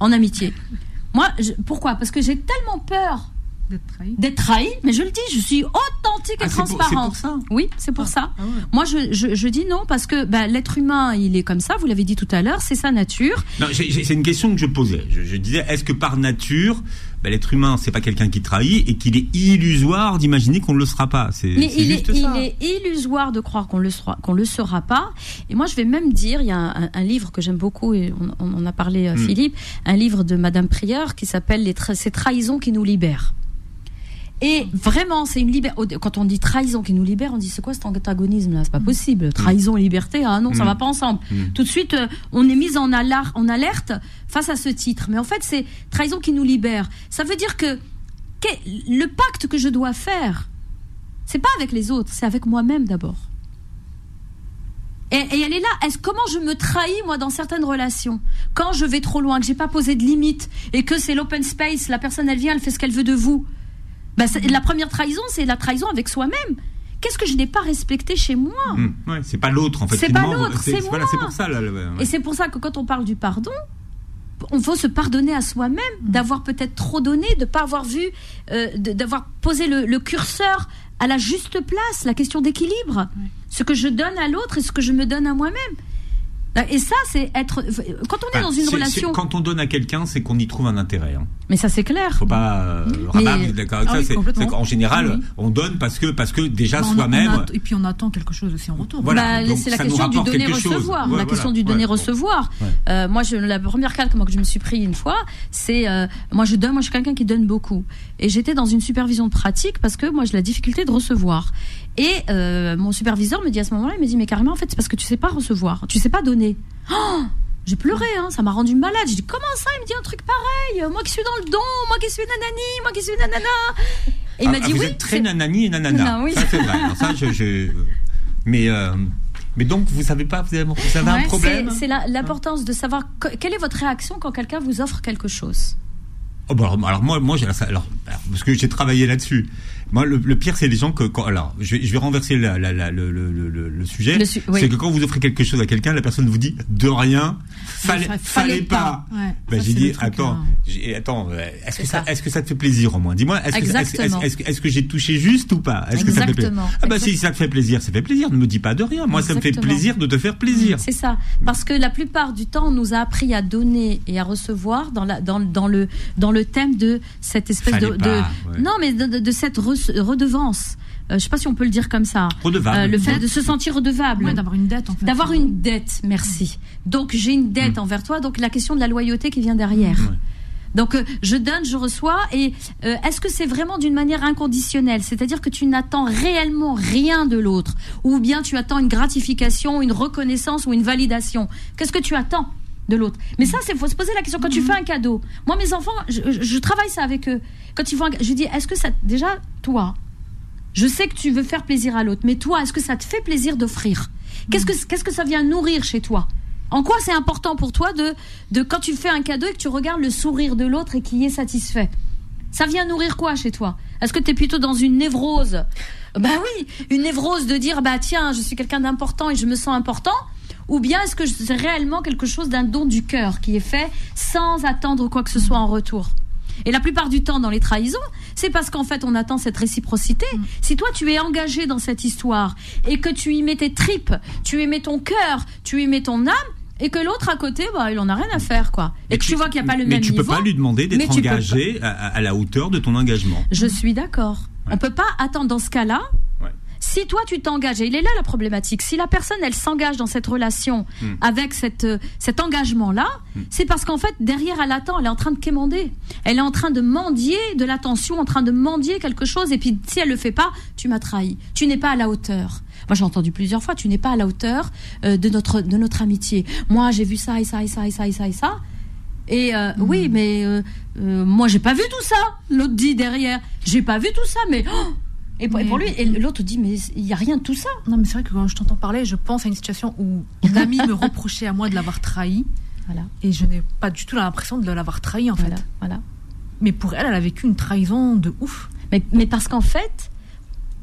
en amitié. Moi, je- pourquoi? Parce que j'ai tellement peur D'être trahi. d'être trahi, mais je le dis, je suis authentique et Ah, c'est transparente. pour ça Oui, c'est pour ça. Ah ouais. Moi, je, je, je dis non parce que bah, l'être humain, il est comme ça. Vous l'avez dit tout à l'heure, c'est sa nature. C'est une question que je posais. Je, je disais, est-ce que par nature, ben, l'être humain, c'est pas quelqu'un qui trahit et qu'il est illusoire d'imaginer qu'on ne le sera pas? C'est Mais il est, juste ça. il est illusoire de croire qu'on le sera, qu'on le sera pas. Et moi, je vais même dire, il y a un, un livre que j'aime beaucoup et on, on en a parlé, euh, Mm. Philippe, un livre de Madame Prieur qui s'appelle Les tra- ces trahisons qui nous libèrent. Et vraiment, c'est une libération. Quand on dit trahison qui nous libère, on dit c'est quoi cet antagonisme-là? C'est pas possible. Trahison et liberté, ah non, ça Mm. va pas ensemble. Mm. Tout de suite, euh, on est mis en, alerte face à ce titre. Mais en fait, c'est trahison qui nous libère. Ça veut dire que, que le pacte que je dois faire, c'est pas avec les autres, c'est avec moi-même d'abord. Et, et elle est là. Est-ce comment je me trahis moi dans certaines relations? Quand je vais trop loin, que j'ai pas posé de limite et que c'est l'open space, la personne elle vient, elle fait ce qu'elle veut de vous. Ben, c'est- la première trahison, c'est la trahison avec soi-même. Qu'est-ce que je n'ai pas respecté chez moi ouais, c'est pas l'autre en fait. C'est qui pas l'autre, c'est voilà, moi. c'est pour ça. Là, le- ouais. Et c'est pour ça que quand on parle du pardon, on faut se pardonner à soi-même d'avoir peut-être trop donné, de pas avoir vu, euh, de- d'avoir posé le, le curseur à la juste place, la question d'équilibre, ce que je donne à l'autre et ce que je me donne à moi-même. Et ça, c'est être. Quand on est Enfin, dans une relation. Quand on donne à quelqu'un, c'est qu'on y trouve un intérêt. Hein. Mais ça, c'est clair. Faut pas. Euh, Mais- d'accord Ah ça oui, qu'en général, oui. on donne parce que parce que déjà Bah, soi-même. et puis on attend quelque chose aussi en retour. Voilà. Bah, c'est la question du donner-recevoir. Ouais, la question du Ouais, donner-recevoir. ouais. Euh, moi, je, la première calque moi, que je me suis pris une fois, c'est euh, moi je donne, moi je suis quelqu'un qui donne beaucoup. Et j'étais dans une supervision de pratique parce que moi j'ai la difficulté de recevoir. Et euh, mon superviseur me dit à ce moment-là, il me dit mais carrément en fait c'est parce que tu sais pas recevoir, tu sais pas donner. Oh j'ai pleuré, hein, ça m'a rendu malade. J'ai dit comment ça? Il me dit un truc pareil. Moi qui suis dans le don, moi qui suis nanani, moi qui suis nanana. Et il Ah, m'a ah, dit vous oui. êtes très nanani et nanana. Non, oui. Ça c'est vrai. Alors, ça, je, je- Mais euh, mais donc vous savez pas, vous avez, vous avez un problème? C'est l'importance de savoir que- quelle est votre réaction quand quelqu'un vous offre quelque chose. Oh, bah, alors, alors, moi, moi, alors, parce que j'ai travaillé là-dessus. Moi, le, le pire, c'est les gens que, quand, alors, je vais, je vais renverser la, la, la- le, sujet. Le su- oui. C'est que quand vous offrez quelque chose à quelqu'un, la personne vous dit de rien, fallait, fa- fallait, fallait pas. pas. Ouais, Ben, j'ai dit, attends, hein. attends, euh, est-ce que ça, ça. est-ce que ça te fait plaisir au moins? Dis-moi, est-ce que, est-ce que, que j'ai touché juste ou pas? Est-ce que ça fait plaisir? Ah bah si Exact- ça te fait plaisir, ça fait plaisir. Ne me dis pas de rien. Moi, ça me fait plaisir de te faire plaisir. C'est ça. Parce que la plupart du temps, on nous a appris à donner et à recevoir dans, la, dans, dans, le, dans le thème de cette espèce de, Fallait de- pas, ouais. Non, mais de, de- de cette re- redevance. Euh, je sais pas si on peut le dire comme ça. Redevable. Euh, le fait de se sentir redevable. Ouais, d'avoir une dette en fait. D'avoir une dette, merci. Donc j'ai une dette envers toi, donc la question de la loyauté qui vient derrière. Mm. Ouais. Donc euh, je donne, je reçois, et euh, est-ce que c'est vraiment d'une manière inconditionnelle? C'est-à-dire que tu n'attends réellement rien de l'autre, ou bien tu attends une gratification, une reconnaissance ou une validation? Qu'est-ce que tu attends? De l'autre. Mais ça, c'est faut se poser la question. Quand tu fais un cadeau. Moi, mes enfants, je, je- je travaille ça avec eux. Quand ils font, un, je dis, est-ce que ça, déjà, toi, je sais que tu veux faire plaisir à l'autre, mais toi, est-ce que ça te fait plaisir d'offrir? Qu'est-ce que qu'est-ce que ça vient nourrir chez toi? En quoi c'est important pour toi de de quand tu fais un cadeau et que tu regardes le sourire de l'autre et qu'il est satisfait? Ça vient nourrir quoi chez toi? Est-ce que tu es plutôt dans une névrose? Bah oui, une névrose de dire bah tiens, je suis quelqu'un d'important et je me sens important ou bien est-ce que c'est réellement quelque chose d'un don du cœur qui est fait sans attendre quoi que ce soit en retour? Et la plupart du temps, dans les trahisons, c'est parce qu'en fait, on attend cette réciprocité. Mm. Si toi, tu es engagé dans cette histoire et que tu y mets tes tripes, tu y mets ton cœur, tu y mets ton âme, et que l'autre à côté, bah, il en a rien à faire, quoi. Et Mais que tu vois qu'il n'y a pas le mais même tu niveau. peux pas lui demander mais d'être tu engagé à, à la hauteur de ton engagement. Je suis d'accord. Ouais. On peut pas attendre dans ce cas-là. Si toi tu t'engages, et il est là la problématique, si la personne elle s'engage dans cette relation Hmm. avec cette, euh, cet engagement-là, c'est parce qu'en fait derrière elle attend, elle est en train de quémander, elle est en train de mendier de l'attention, en train de mendier quelque chose, et puis si elle le fait pas, tu m'as trahi, tu n'es pas à la hauteur. Moi j'ai entendu plusieurs fois, tu n'es pas à la hauteur euh, de notre de notre amitié. Moi j'ai vu ça et ça et ça et ça et ça et ça. Et euh, oui, mais euh, moi j'ai pas vu tout ça. L'autre dit derrière, j'ai pas vu tout ça, mais oh et pour, et pour lui, et l'autre dit mais il y a rien de tout ça. Non, mais c'est vrai que quand je t'entends parler, je pense à une situation où une amie me reprochait à moi de l'avoir trahi. Voilà, Et je n'ai pas du tout l'impression de l'avoir trahi, en voilà, fait. voilà. Mais pour elle, elle a vécu une trahison de ouf. Mais, mais parce qu'en fait,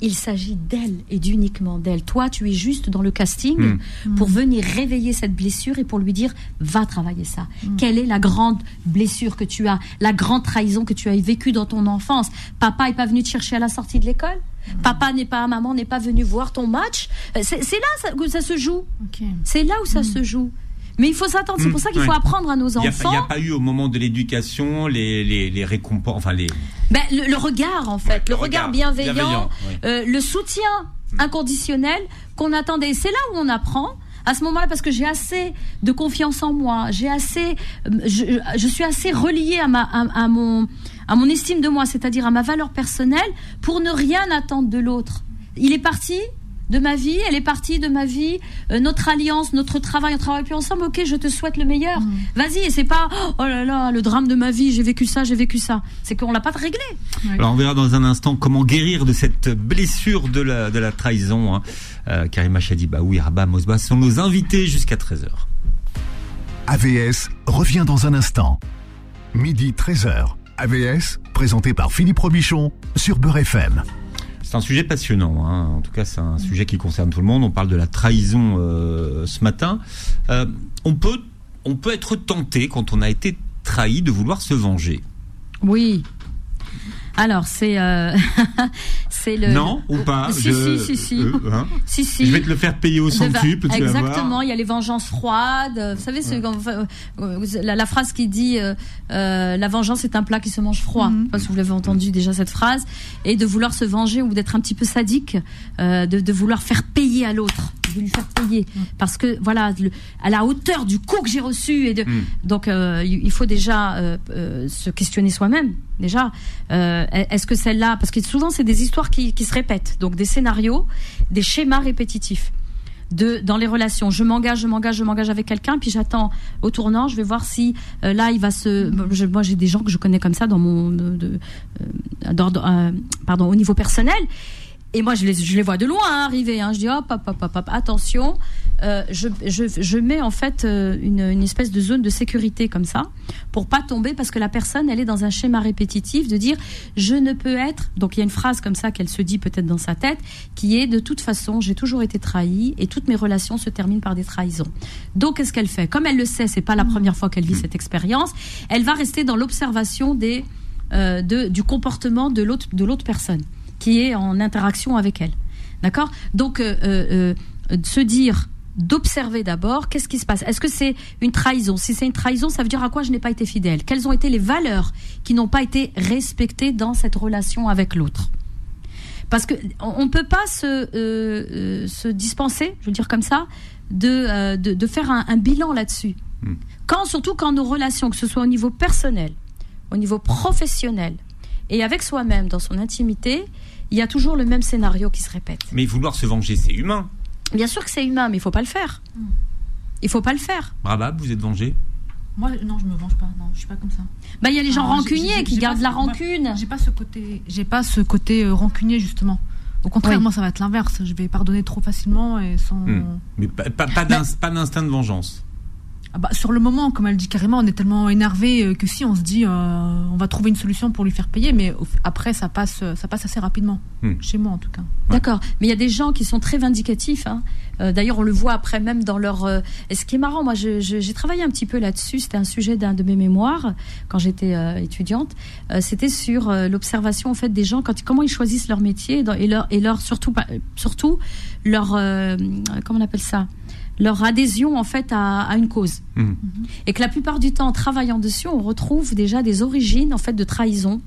il s'agit d'elle et d'uniquement d'elle. Toi, tu es juste dans le casting Hmm. pour venir réveiller cette blessure et pour lui dire va travailler ça. Quelle est la grande blessure que tu as, la grande trahison que tu as vécue dans ton enfance? Papa est pas venu te chercher à la sortie de l'école? Papa n'est pas, maman n'est pas venu voir ton match? Euh, C'est là que ça se joue. C'est là où ça se joue. Mais il faut s'attendre. C'est pour ça qu'il faut apprendre à nos Il n'y a, enfants. il y a pas eu au moment de l'éducation les, les, les récompenses, enfin les. Ben, le, le regard, en fait, le le, regard, regard bienveillant, bienveillant, oui. euh, le soutien inconditionnel qu'on attendait. C'est là où on apprend. À ce moment-là, parce que j'ai assez de confiance en moi, j'ai assez, euh, je, je suis assez reliée à ma, à, à mon, à mon estime de moi, c'est-à-dire à ma valeur personnelle, pour ne rien attendre de l'autre. Il est parti de ma vie, elle est partie de ma vie, euh, notre alliance, notre travail, on travaille plus ensemble. Ok, je te souhaite le meilleur. Vas-y, et c'est pas oh là là, le drame de ma vie, j'ai vécu ça, j'ai vécu ça. C'est qu'on l'a pas réglé. Alors on verra dans un instant comment guérir de cette blessure de la, de la trahison. Hein. Euh, Karima Chadiba, oui, Rabat Mosba sont nos invités jusqu'à 13h. AVS revient dans un instant. Midi 13h. AVS, présenté par Philippe Robichon sur Beurre FM. C'est un sujet passionnant. Hein. En tout cas, c'est un sujet qui concerne tout le monde. On parle de la trahison euh, ce matin. Euh, on peut, on peut être tenté quand on a été trahi de vouloir se venger. Oui. Alors, c'est euh, [LAUGHS] c'est le. non ou pas Si, Je- si, si, si. euh, hein [LAUGHS] Si, si. Je vais te le faire payer au va- centuple. Exactement, il y a les vengeances froides. Vous savez, euh, la, la phrase qui dit euh, euh, la vengeance est un plat qui se mange froid. Je sais pas si vous l'avez entendu déjà cette phrase. Et de vouloir se venger ou d'être un petit peu sadique, euh, de, de vouloir faire payer à l'autre, de lui faire payer, parce que voilà, le- à la hauteur du coup que j'ai reçu et de Mm. donc euh, il faut déjà euh, euh, se questionner soi-même. Déjà, est-ce que celle-là, parce que souvent c'est des histoires qui, qui se répètent, donc des scénarios, des schémas répétitifs de dans les relations. Je m'engage, je m'engage, je m'engage avec quelqu'un, puis j'attends au tournant. Je vais voir si euh, là il va se. je- moi j'ai des gens que je connais comme ça dans mon de, de- euh, d'ordre, euh, pardon au niveau personnel. Et moi, je les, vois de loin hein, arriver. Hein. Je dis hop, hop, hop, hop, hop attention. Euh, je, je, je mets en fait euh, une, une espèce de zone de sécurité comme ça pour pas tomber parce que la personne, elle est dans un schéma répétitif de dire je ne peux être. Donc il y a une phrase comme ça qu'elle se dit peut-être dans sa tête qui est de toute façon, j'ai toujours été trahie et toutes mes relations se terminent par des trahisons. Donc qu'est-ce qu'elle fait? Comme elle le sait, c'est pas la première fois qu'elle vit cette expérience. Elle va rester dans l'observation des euh, de, du comportement de l'autre de l'autre personne qui est en interaction avec elle. D'accord? Donc, euh, euh, euh, se dire, d'observer d'abord, qu'est-ce qui se passe? Est-ce que c'est une trahison? Si c'est une trahison, ça veut dire à quoi je n'ai pas été fidèle? Quelles ont été les valeurs qui n'ont pas été respectées dans cette relation avec l'autre? Parce que on ne peut pas se, euh, se dispenser, je veux dire comme ça, de, de, de faire un, un bilan là-dessus. Hmm. Quand, surtout quand nos relations, que ce soit au niveau personnel, au niveau professionnel, et avec soi-même, dans son intimité, il y a toujours le même scénario qui se répète. Mais vouloir se venger, c'est humain. Bien sûr que c'est humain, mais il faut pas le faire. Il faut pas le faire. Rabab, vous êtes vengé? Moi, non, je me venge pas. Non, je suis pas comme ça. Bah, il y a les gens rancuniers qui gardent la rancune. J'ai pas ce côté, j'ai pas ce côté euh, rancunier justement. Au contraire, Oui. moi, ça va être l'inverse. Je vais pardonner trop facilement et sans. Hmm. Mais pas, pas, pas d'ins- pas d'instinct de vengeance. Ah bah, sur le moment, comme elle dit carrément, on est tellement énervé euh, que si on se dit, euh, on va trouver une solution pour lui faire payer, mais après ça passe, euh, ça passe assez rapidement. Hmm. Chez moi en tout cas. D'accord. Mais il y a des gens qui sont très vindicatifs. hein. Euh, D'ailleurs, on le voit après même dans leur. euh, Et ce qui est marrant, moi, j'ai travaillé un petit peu là-dessus. C'était un sujet d'un de mes mémoires quand j'étais euh, étudiante. Euh, C'était sur euh, l'observation en fait des gens quand comment ils choisissent leur métier et leur et leur surtout leur euh, comment on appelle ça? Leur adhésion en fait à, à une cause. Mhm. Et que la plupart du temps, en travaillant dessus, on retrouve déjà des origines en fait de trahison.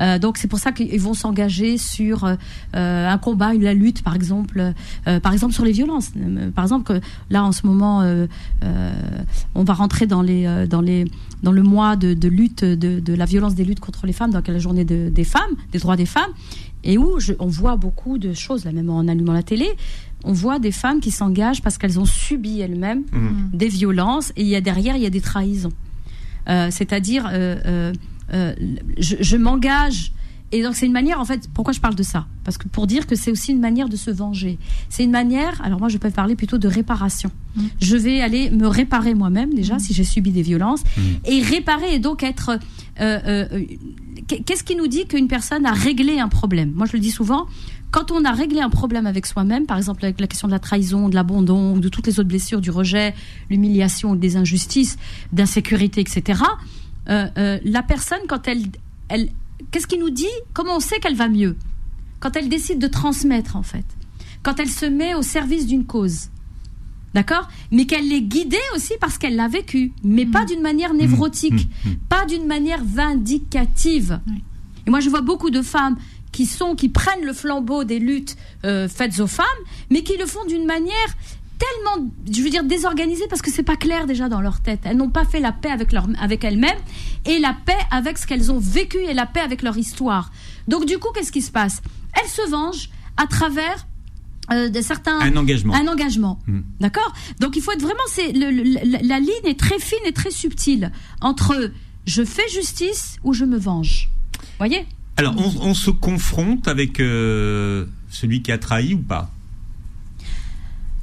Euh, donc c'est pour ça qu'ils vont s'engager sur euh, euh, un combat, une la lutte, par exemple, euh, par exemple sur les violences. Par exemple, que là en ce moment, on va rentrer dans les dans les dans le mois de, de lutte de, de la violence des luttes contre les femmes, donc la journée de- des femmes, des droits des femmes, et où je- on voit beaucoup de choses là, même en allumant la télé, on voit des femmes qui s'engagent parce qu'elles ont subi elles-mêmes Mhm. des violences et il y a derrière il y a des trahisons. Euh, C'est-à-dire, euh, euh, euh, je, je m'engage. Et donc c'est une manière, en fait, pourquoi je parle de ça? Parce que pour dire que c'est aussi une manière de se venger. C'est une manière, alors moi je peux parler plutôt de réparation. Mm. Je vais aller me réparer moi-même déjà si j'ai subi des violences Mm. et réparer et donc être. euh, euh, euh, Qu'est-ce qui nous dit qu'une personne a réglé un problème? Moi je le dis souvent, quand on a réglé un problème avec soi-même, par exemple avec la question de la trahison, de l'abandon, ou de toutes les autres blessures, du rejet, l'humiliation, des injustices, d'insécurité, etc., euh, euh, la personne, quand elle, elle qu'est-ce qui nous dit? Comment on sait qu'elle va mieux? Quand elle décide de transmettre, en fait. Quand elle se met au service d'une cause. D'accord? Mais qu'elle l'ait guidée aussi parce qu'elle l'a vécu. Mais pas d'une manière névrotique. Mhm. Pas d'une manière vindicative. Oui. Et moi, je vois beaucoup de femmes qui sont, qui prennent le flambeau des luttes euh, faites aux femmes, mais qui le font d'une manière tellement, je veux dire, désorganisée parce que c'est pas clair déjà dans leur tête. Elles n'ont pas fait la paix avec leur, avec elles-mêmes et la paix avec ce qu'elles ont vécu et la paix avec leur histoire. Donc du coup, qu'est-ce qui se passe? Elles se vengent à travers euh, de certains Un engagement. un engagement. Mm. D'accord? Donc il faut être vraiment. C'est le- le- la, la ligne est très fine et très subtile entre je fais justice ou je me venge. Voyez? Alors, on, on se confronte avec euh, celui qui a trahi ou pas?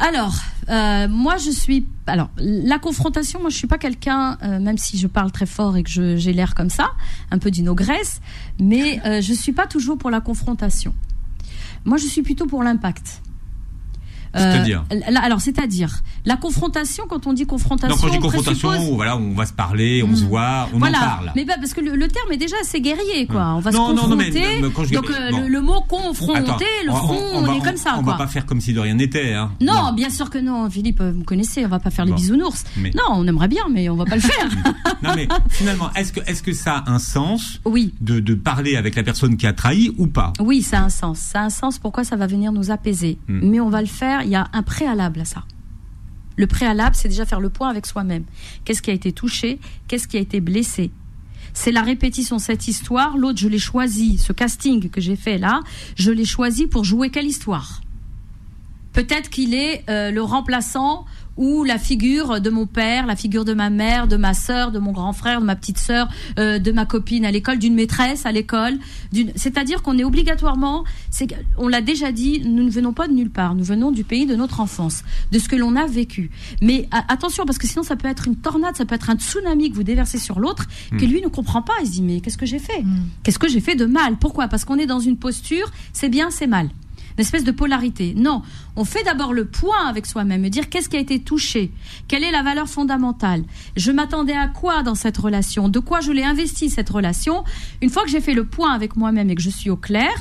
Alors, euh, moi je suis. Alors, la confrontation, moi je suis pas quelqu'un, euh, même si je parle très fort et que j'ai l'air comme ça, un peu d'une ogresse, mais euh, je suis pas toujours pour la confrontation. Moi je suis plutôt pour l'impact. C'est-à-dire là, Alors, c'est-à-dire, la confrontation, quand on dit confrontation. Donc, quand on confrontation, présuppose- voilà, on va se parler, on se voit, on voilà. en parle. Mais bah, parce que le, le terme est déjà assez guerrier, quoi. Hum. On va Non, se non, non, mais- confronter. mais quand je- Donc euh, bon. le, le mot confronter, Attends, le on- front, on, va- est comme ça, On quoi. va pas faire comme si de rien n'était. Hein. Non, bien sûr que non, Philippe, vous connaissez, on va pas faire les Bon. bisounours. Mais- Non, on aimerait bien, mais on va pas le faire. [LAUGHS] Non, mais finalement, est-ce que, est-ce que ça a un sens oui, de, de parler avec la personne qui a trahi ou pas? Oui, ça a un sens. Ça a un sens pourquoi ça va venir nous apaiser. Hmm. Mais on va le faire, il y a un préalable à ça. Le préalable, c'est déjà faire le point avec soi-même. Qu'est-ce qui a été touché? Qu'est-ce qui a été blessé? C'est la répétition de cette histoire. L'autre, je l'ai choisi, ce casting que j'ai fait là, je l'ai choisi pour jouer quelle histoire? Peut-être qu'il est euh, le remplaçant ou la figure de mon père, la figure de ma mère, de ma sœur, de mon grand frère, de ma petite sœur, euh, de ma copine à l'école, d'une maîtresse à l'école. d'une- C'est-à-dire qu'on est obligatoirement, on l'a déjà dit, nous ne venons pas de nulle part, nous venons du pays de notre enfance, de ce que l'on a vécu. Mais a- attention, parce que sinon ça peut être une tornade, ça peut être un tsunami que vous déversez sur l'autre, que lui ne comprend pas. Il se dit mais qu'est-ce que j'ai fait? Qu'est-ce que j'ai fait de mal? Pourquoi? Parce qu'on est dans une posture, c'est bien, c'est mal. Une espèce de polarité. Non, on fait d'abord le point avec soi-même, dire qu'est-ce qui a été touché, quelle est la valeur fondamentale, je m'attendais à quoi dans cette relation, de quoi je l'ai investi cette relation? Une fois que j'ai fait le point avec moi-même et que je suis au clair,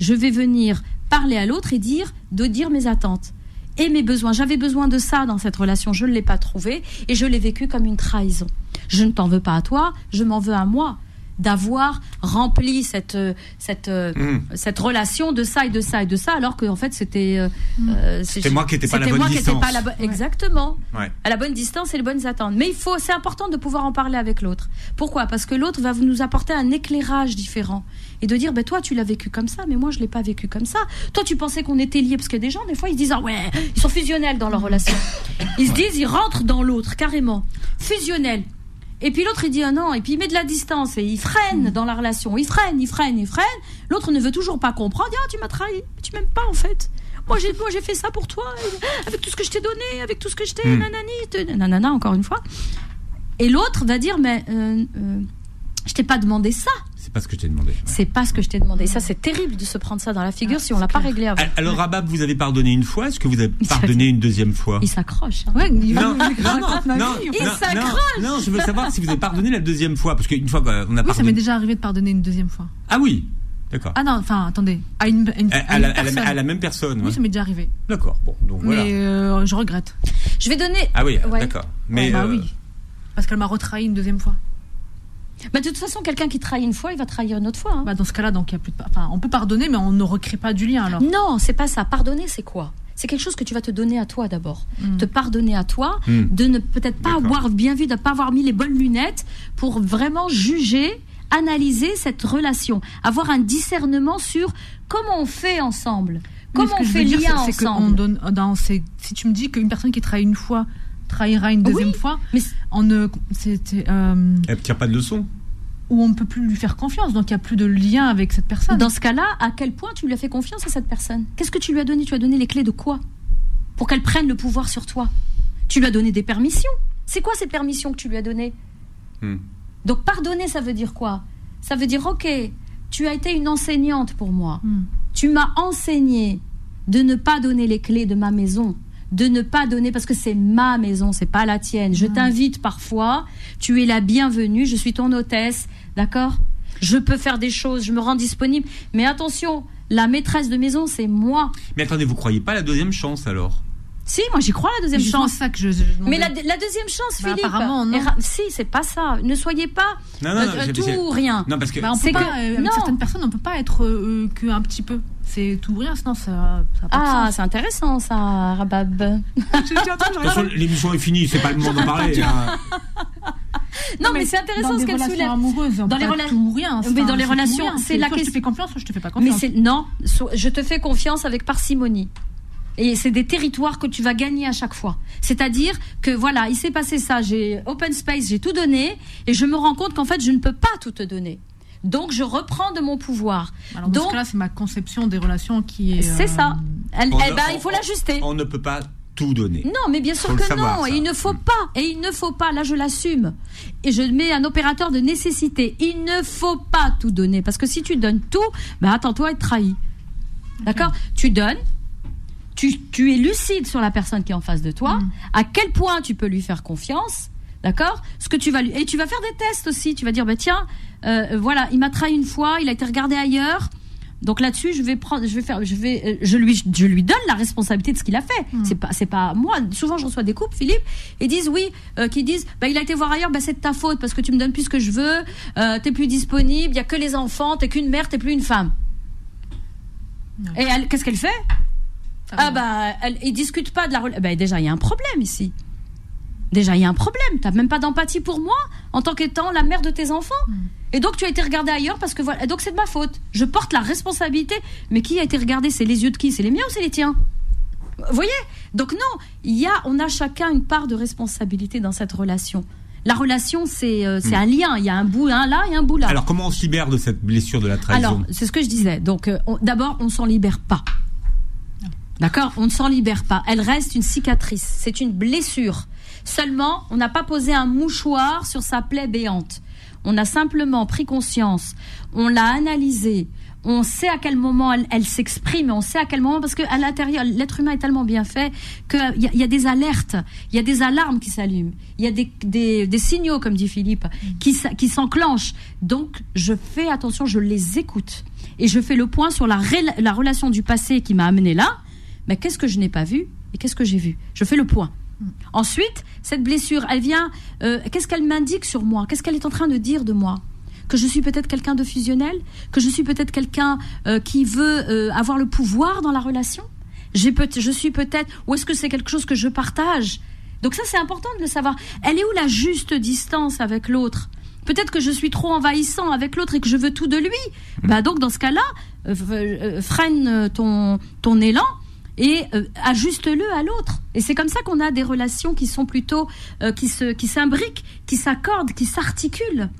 je vais venir parler à l'autre et dire, de dire mes attentes et mes besoins. J'avais besoin de ça dans cette relation, je ne l'ai pas trouvé et je l'ai vécu comme une trahison. Je ne t'en veux pas à toi, je m'en veux à moi d'avoir rempli cette euh, cette euh, Mmh. cette relation de ça et de ça et de ça alors que en fait c'était euh, euh, c'est- C'était moi qui étais pas à la bonne moi qui étais distance. pas à la bo- exactement Ouais. à la bonne distance et les bonnes attentes. Mais il faut, c'est important de pouvoir en parler avec l'autre. Pourquoi? Parce que l'autre va nous apporter un éclairage différent et de dire, ben toi tu l'as vécu comme ça, mais moi je l'ai pas vécu comme ça. Toi tu pensais qu'on était liés parce que des gens des fois ils disent ah ouais, ils sont fusionnels dans leur relation. Ils se disent, ils rentrent dans l'autre carrément, fusionnels. Et puis l'autre il dit ah non, et puis il met de la distance et il freine dans la relation, il freine, il freine, il freine. L'autre ne veut toujours pas comprendre. Ah tu m'as trahi, tu m'aimes pas en fait. moi j'ai moi j'ai fait ça pour toi, avec tout ce que je t'ai donné, avec tout ce que je t'ai, Hmm. nanani, nanana, encore une fois. Et l'autre va dire, mais euh, euh, je t'ai pas demandé ça. C'est pas ce que je t'ai demandé. C'est pas ce que je t'ai demandé. Et ça, c'est terrible de se prendre ça dans la figure Ah, si on l'a pas réglé avant. Al- Alors, Rabab, vous avez pardonné une fois. Est-ce que vous avez pardonné une deuxième fois? Il s'accroche. hein. Ouais, il Non, non, non. Il s'accroche. non, je veux savoir si vous avez pardonné la deuxième fois, parce qu'une fois qu'on a Oui, ça m'est déjà arrivé de pardonner une deuxième fois. Ah oui, d'accord. Ah non, enfin, attendez. À une, à une, à, à à une la, à la- personne. à la même personne. Oui, ouais. ça m'est déjà arrivé. D'accord. Bon, donc voilà. Mais euh, je regrette. Je vais donner. Ah oui, Ouais. d'accord. Mais bah euh, oui. Parce qu'elle m'a retrahi une deuxième fois. Bah, de toute façon, quelqu'un qui trahit une fois, il va trahir une autre fois. hein. Bah, dans ce cas-là, donc il y a plus de. Enfin, on peut pardonner, mais on ne recrée pas du lien alors. Non, c'est pas ça. Pardonner, c'est quoi? C'est quelque chose que tu vas te donner à toi d'abord. Mm. Te pardonner à toi, Mm. de ne peut-être pas avoir bien vu, de ne pas avoir mis les bonnes lunettes pour vraiment juger, analyser cette relation, avoir un discernement sur comment on fait ensemble, comment on fait lien ensemble. donne dans ces- Si tu me dis qu'une personne qui trahit une fois trahira une deuxième Oui, fois, mais on ne, c'était, euh, elle tire pas de leçon. où on ne peut plus lui faire confiance, donc il n'y a plus de lien avec cette personne. Dans ce cas-là, à quel point tu lui as fait confiance à cette personne? Qu'est-ce que tu lui as donné? Tu lui as donné les clés de quoi? Pour qu'elle prenne le pouvoir sur toi. Tu lui as donné des permissions. C'est quoi ces permissions que tu lui as données? Hmm. Donc pardonner, ça veut dire quoi? Ça veut dire, ok, tu as été une enseignante pour moi. Hmm. Tu m'as enseigné de ne pas donner les clés de ma maison, de ne pas donner parce que c'est ma maison, c'est pas la tienne. Je t'invite parfois, tu es la bienvenue, je suis ton hôtesse, d'accord? Je peux faire des choses, je me rends disponible, mais attention, la maîtresse de maison, c'est moi. Mais attendez, vous croyez pas à la deuxième chance alors? Si, moi j'y crois la deuxième justement chance. ça que je. je Mais la, deuxième chance, Bah, Philippe. apparemment, non. Si, c'est pas ça. Ne soyez pas Non, non, euh, tout ou rien. Non, parce que Bah, on c'est que- pas, euh, certaines personnes, on peut pas être euh, que un petit peu. C'est tout ou rien, sinon ça. ça Ah, sens. c'est intéressant ça, Rabab. [LAUGHS] de toute façon, l'émission est finie, c'est pas le moment d'en parler. [LAUGHS] hein. Non, mais, c'est intéressant ce qu'elle relations soulève. amoureuses, Dans les pas rela- tout ou rien. Mais dans les relations, c'est la soit je te question- fais confiance, je te fais pas Mais confiance. c'est non, so- je te fais confiance avec parcimonie. Et c'est des territoires que tu vas gagner à chaque fois. C'est-à-dire que voilà, il s'est passé ça, j'ai open space, j'ai tout donné, et je me rends compte qu'en fait, je ne peux pas tout te donner. Donc, je reprends de mon pouvoir. Alors dans Donc- ce cas-là, c'est ma conception des relations qui est. C'est euh, ça. Elle- On eh ne- ben, on- il faut l'ajuster. On ne peut pas tout donner. Non, mais bien sûr que savoir, non. ça. Et il ne faut pas. Et il ne faut pas. Là, je l'assume. Et je mets un opérateur de nécessité. Il ne faut pas tout donner. Parce que si tu donnes tout, ben attends-toi à être trahi. D'accord? Tu donnes. Tu, tu es lucide sur la personne qui est en face de toi. Mm. À quel point tu peux lui faire confiance. D'accord? Ce que tu vas lui et tu vas faire des tests aussi. Tu vas dire bah tiens, euh, voilà, il m'a trahi une fois, il a été regardé ailleurs. Donc là-dessus, je vais prendre, je vais faire, je vais, euh, je lui, je lui donne la responsabilité de ce qu'il a fait. Mm. C'est pas, c'est pas moi. Souvent, je reçois des couples, Philippe, et disent oui, euh, qui disent, bah il a été voir ailleurs, bah c'est de ta faute parce que tu me donnes plus ce que je veux, euh, t'es plus disponible, il y a que les enfants, t'es qu'une mère, t'es plus une femme. Et qu'est-ce qu'elle fait? Ah, Ah bah, elle, ils discutent pas de la relation. Bah déjà, il y a un problème ici. Déjà, il y a un problème. T'as même pas d'empathie pour moi en tant qu'étant la mère de tes enfants. Hmm. Et donc, tu as été regardé ailleurs parce que voilà. Et donc, c'est de ma faute. Je porte la responsabilité. Mais qui a été regardé C'est les yeux de qui? C'est les miens ou c'est les tiens? Vous voyez? Donc non, il y a, on a chacun une part de responsabilité dans cette relation. La relation, c'est euh, Hmm. un lien. Il y a un bout un là et un bout là. Alors, comment on se libère de cette blessure de la trahison? Alors, c'est ce que je disais. Donc, euh, on- d'abord, on s'en libère pas. D'accord On ne s'en libère pas. Elle reste une cicatrice. C'est une blessure. Seulement, on n'a pas posé un mouchoir sur sa plaie béante. On a simplement pris conscience. On l'a analysée. On sait à quel moment elle, s'exprime. On sait à quel moment, parce qu'à l'intérieur, l'être humain est tellement bien fait qu'il y, a- il y a des alertes, il y a des alarmes qui s'allument, il y a des, signaux, comme dit Philippe, qui, s'enclenchent. Donc, je fais attention, je les écoute. Et je fais le point sur la, la relation du passé qui m'a amené là. Mais qu'est-ce que je n'ai pas vu et qu'est-ce que j'ai vu? Je fais le point. Ensuite, cette blessure, elle vient. euh, qu'est-ce qu'elle m'indique sur moi? Qu'est-ce qu'elle est en train de dire de moi? Que je suis peut-être quelqu'un de fusionnel? Que je suis peut-être quelqu'un euh, qui veut euh, avoir le pouvoir dans la relation? J'ai peut Je suis peut-être. Ou est-ce que c'est quelque chose que je partage? Donc ça, c'est important de le savoir. Elle est où la juste distance avec l'autre? Peut-être que je suis trop envahissant avec l'autre et que je veux tout de lui. Bah donc dans ce cas-là, euh, euh, freine ton ton élan et euh, ajuste-le à l'autre. Et c'est comme ça qu'on a des relations qui sont plutôt euh, qui se qui s'imbriquent, qui s'accordent, qui s'articulent.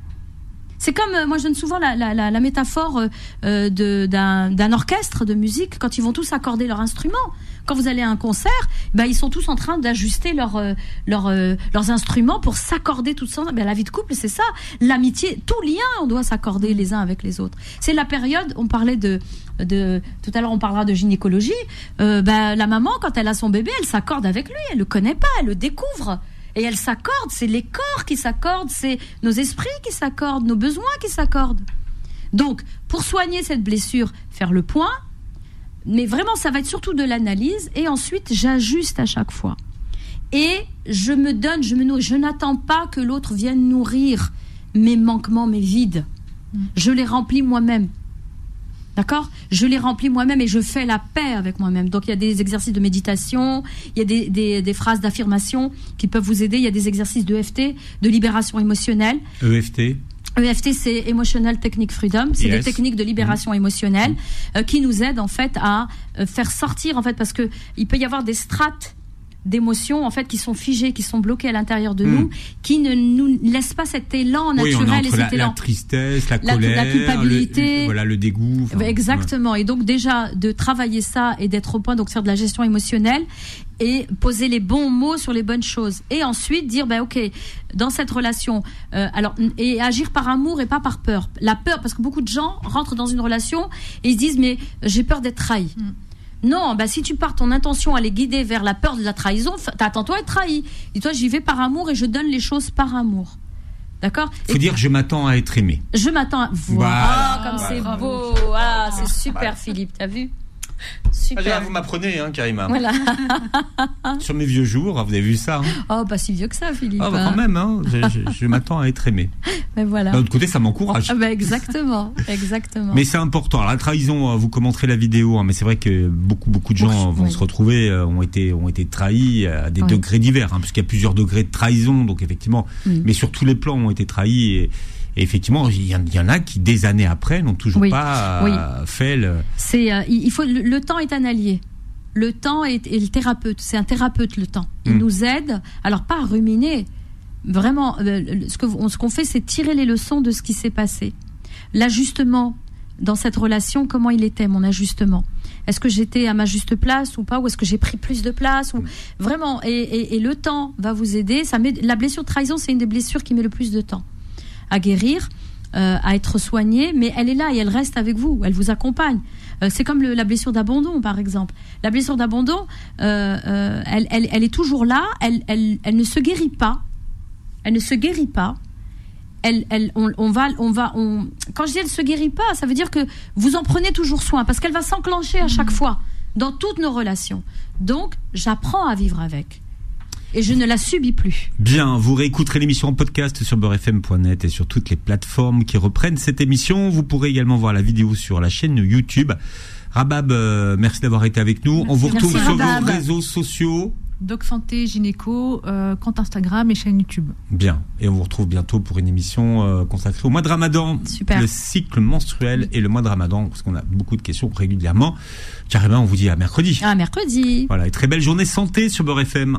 C'est comme euh, moi je donne souvent la, la, la, la métaphore d'un orchestre de musique quand ils vont tous accorder leur instrument. Quand vous allez à un concert, ben, ils sont tous en train d'ajuster euh, euh, leurs instruments pour s'accorder tout ça. Ben, la vie de couple, c'est ça. L'amitié, tout lien, on doit s'accorder les uns avec les autres. C'est la période, on parlait de, de tout à l'heure, on parlera de gynécologie. Euh, ben, la maman, quand elle a son bébé, elle s'accorde avec lui. Elle le connaît pas, elle le découvre. Et elle s'accorde, c'est les corps qui s'accordent, c'est nos esprits qui s'accordent, nos besoins qui s'accordent. Donc, pour soigner cette blessure, faire le point, mais vraiment, ça va être surtout de l'analyse, et ensuite, j'ajuste à chaque fois. Et je me donne, je me nourris. Je n'attends pas que l'autre vienne nourrir mes manquements, mes vides. Je les remplis moi-même. D'accord? Je les remplis moi-même et je fais la paix avec moi-même. Donc il y a des exercices de méditation, il y a des, des- des phrases d'affirmation qui peuvent vous aider, il y a des exercices de EFT, de libération émotionnelle. EFT. EFT, c'est Emotional Technique Freedom. C'est Yes. des techniques de libération émotionnelle euh, qui nous aident en fait à euh, faire sortir en fait parce que il peut y avoir des strates d'émotions en fait qui sont figées, qui sont bloquées à l'intérieur de Mm. nous, qui ne nous laissent pas cet élan Oui, on est naturel et la, cet la élan. tristesse, la La- colère, la culpabilité. le, voilà, le dégoût. enfin, Exactement. Et donc déjà de travailler ça et d'être au point, donc faire de la gestion émotionnelle et poser les bons mots sur les bonnes choses. Et ensuite dire, ben ok, dans cette relation, euh, alors et agir par amour et pas par peur. La peur, parce que beaucoup de gens rentrent dans une relation et ils se disent, mais j'ai peur d'être trahi. Non, bah si tu pars ton intention à les guider vers la peur de la trahison, t'attends-toi à être trahi. Et toi, j'y vais par amour et je donne les choses par amour. D'accord? Faut Et dire je m'attends à être aimé. je m'attends à... Voilà, Voilà. comme c'est beau. Ah, c'est super, Philippe, t'as vu? Super. Ah, vous m'apprenez, hein, Karima. Voilà. [LAUGHS] Sur mes vieux jours, vous avez vu ça. Hein Oh, pas si vieux que ça, Philippe. bah, hein. quand même, hein, je, je- je m'attends à être aimé. [LAUGHS] Mais voilà. D'un autre côté, ça m'encourage. Ah bah, exactement, [LAUGHS] exactement. Mais c'est important. Alors, la trahison, euh, vous commenterez la vidéo, hein, mais c'est vrai que beaucoup, beaucoup de gens Oui, vont oui. se retrouver, euh, ont été, ont été trahis à des Oui. degrés divers, puisqu'il y a plusieurs degrés de trahison, donc effectivement, Mm. mais sur tous les plans ont été trahis. Et, et effectivement, il y, en- il y en a qui, des années après, n'ont toujours Oui, pas euh, fait le. C'est, euh, il faut, le, le temps est un allié. Le temps est, est le thérapeute. C'est un thérapeute, le temps. Il Mm. nous aide, alors pas à ruminer. Vraiment, euh, ce qu'on fait, c'est tirer les leçons de ce qui s'est passé. L'ajustement dans cette relation, comment il était, mon ajustement? Est-ce que j'étais à ma juste place ou pas? Ou est-ce que j'ai pris plus de place? Ou... Vraiment, et, et- et le temps va vous aider. Ça met, la blessure de trahison, c'est une des blessures qui met le plus de temps à guérir, euh, à être soignée, mais elle est là et elle reste avec vous, elle vous accompagne. Euh, c'est comme la blessure d'abandon, par exemple. La blessure d'abandon, euh, elle, est toujours là, elle, ne se guérit pas. Elle ne se guérit pas. Elle- on, on va, on va, on... Quand je dis elle se guérit pas, ça veut dire que vous en prenez toujours soin, parce qu'elle va s'enclencher à chaque fois dans toutes nos relations. Donc, j'apprends à vivre avec, et je ne la subis plus. Bien, vous réécouterez l'émission en podcast sur beurrefm.net et sur toutes les plateformes qui reprennent cette émission. Vous pourrez également voir la vidéo sur la chaîne YouTube. Rabab, euh, merci d'avoir été avec nous. On vous Merci, retrouve sur Rabab. vos réseaux sociaux. Doc Santé, Gynéco, euh, compte Instagram et chaîne YouTube. Bien. Et on vous retrouve bientôt pour une émission euh, consacrée au mois de Ramadan. Super. Le cycle menstruel et le mois de Ramadan, parce qu'on a beaucoup de questions régulièrement. Carrément, on vous dit à mercredi. À mercredi. Voilà, et très belle journée santé sur Beurre FM.